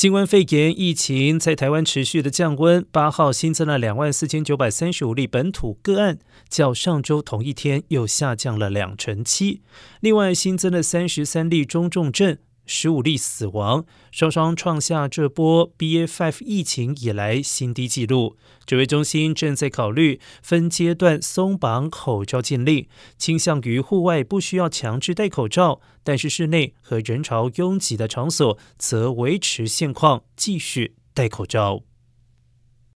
新冠肺炎疫情在台湾持续的降温，八号新增了两万四千九百三十五例本土个案，较上周同一天又下降了两成七。另外新增了三十三例中重症。十五例死亡，双双创下这波 BA.5 疫情以来新低纪录。指挥中心正在考虑分阶段松绑口罩禁令，倾向于户外不需要强制戴口罩，但是室内和人潮拥挤的场所则维持现况，继续戴口罩。